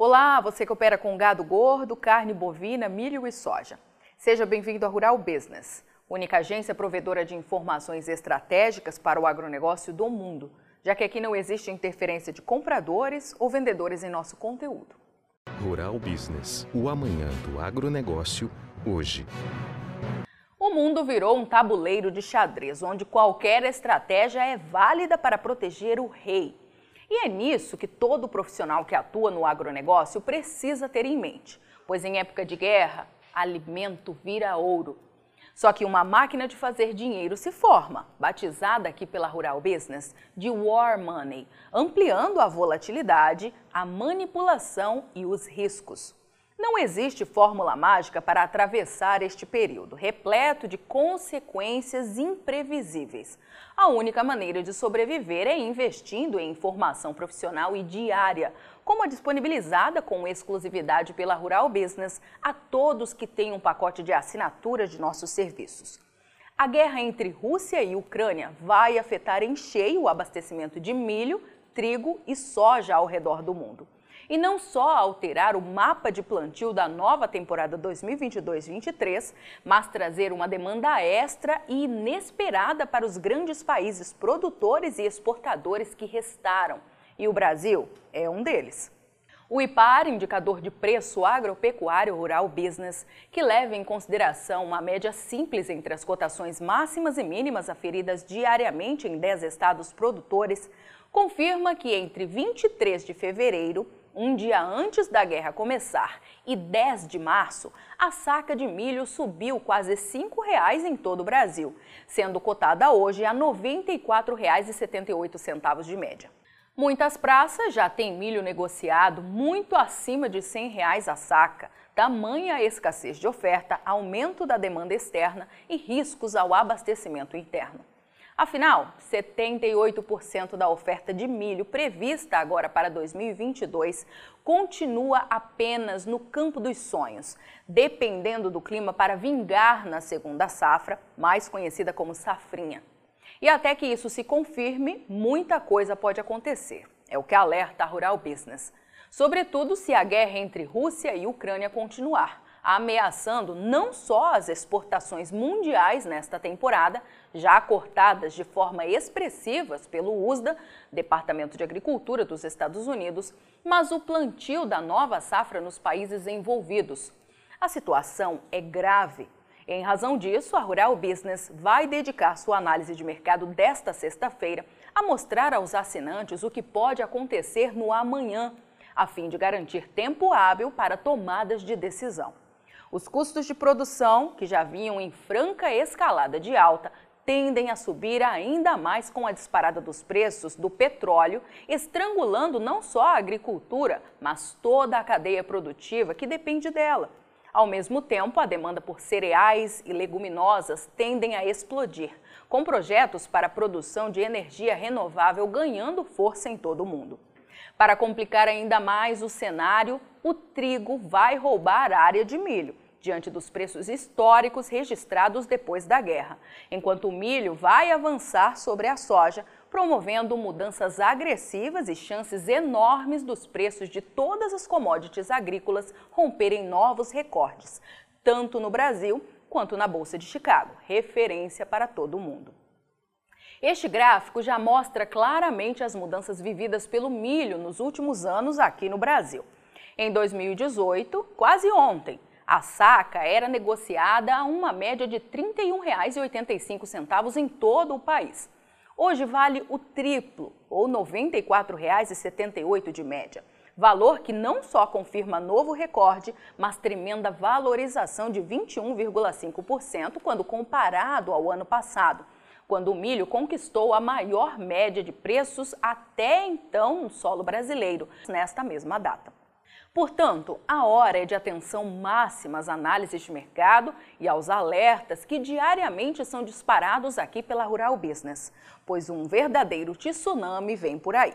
Olá, você que opera com gado gordo, carne bovina, milho e soja. Seja bem-vindo à Rural Business, única agência provedora de informações estratégicas para o agronegócio do mundo, já que aqui não existe interferência de compradores ou vendedores em nosso conteúdo. Rural Business, o amanhã do agronegócio, hoje. O mundo virou um tabuleiro de xadrez, onde qualquer estratégia é válida para proteger o rei. E é nisso que todo profissional que atua no agronegócio precisa ter em mente, pois em época de guerra, alimento vira ouro. Só que uma máquina de fazer dinheiro se forma, batizada aqui pela Rural Business de War Money, ampliando a volatilidade, a manipulação e os riscos. Não existe fórmula mágica para atravessar este período, repleto de consequências imprevisíveis. A única maneira de sobreviver é investindo em informação profissional e diária, como a disponibilizada com exclusividade pela Rural Business a todos que têm um pacote de assinatura de nossos serviços. A guerra entre Rússia e Ucrânia vai afetar em cheio o abastecimento de milho, trigo e soja ao redor do mundo e não só alterar o mapa de plantio da nova temporada 2022-23, mas trazer uma demanda extra e inesperada para os grandes países produtores e exportadores que restaram. E o Brasil é um deles. O IPAR, indicador de preço agropecuário rural business, que leva em consideração uma média simples entre as cotações máximas e mínimas aferidas diariamente em 10 estados produtores, confirma que entre 23 de fevereiro um dia antes da guerra começar, e 10 de março, a saca de milho subiu quase R$ 5,00 em todo o Brasil, sendo cotada hoje a R$ 94,78 de média. Muitas praças já têm milho negociado muito acima de R$ 100 a saca, tamanha a escassez de oferta, aumento da demanda externa e riscos ao abastecimento interno. Afinal, 78% da oferta de milho prevista agora para 2022 continua apenas no campo dos sonhos, dependendo do clima para vingar na segunda safra, mais conhecida como safrinha. E até que isso se confirme, muita coisa pode acontecer. É o que alerta a Rural Business. Sobretudo se a guerra entre Rússia e Ucrânia continuar ameaçando não só as exportações mundiais nesta temporada, já cortadas de forma expressiva pelo USDA, Departamento de Agricultura dos Estados Unidos, mas o plantio da nova safra nos países envolvidos. A situação é grave. Em razão disso, a Rural Business vai dedicar sua análise de mercado desta sexta-feira a mostrar aos assinantes o que pode acontecer no amanhã, a fim de garantir tempo hábil para tomadas de decisão. Os custos de produção, que já vinham em franca escalada de alta, tendem a subir ainda mais com a disparada dos preços do petróleo, estrangulando não só a agricultura, mas toda a cadeia produtiva que depende dela. Ao mesmo tempo, a demanda por cereais e leguminosas tendem a explodir, com projetos para a produção de energia renovável ganhando força em todo o mundo. Para complicar ainda mais o cenário, o trigo vai roubar a área de milho, diante dos preços históricos registrados depois da guerra, enquanto o milho vai avançar sobre a soja, promovendo mudanças agressivas e chances enormes dos preços de todas as commodities agrícolas romperem novos recordes, tanto no Brasil quanto na Bolsa de Chicago, referência para todo o mundo. Este gráfico já mostra claramente as mudanças vividas pelo milho nos últimos anos aqui no Brasil. Em 2018, quase ontem, a saca era negociada a uma média de R$ 31,85 em todo o país. Hoje vale o triplo, ou R$ 94,78 de média. Valor que não só confirma novo recorde, mas tremenda valorização de 21,5% quando comparado ao ano passado quando o milho conquistou a maior média de preços até então no solo brasileiro, nesta mesma data. Portanto, a hora é de atenção máxima às análises de mercado e aos alertas que diariamente são disparados aqui pela Rural Business, pois um verdadeiro tsunami vem por aí.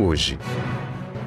hoje.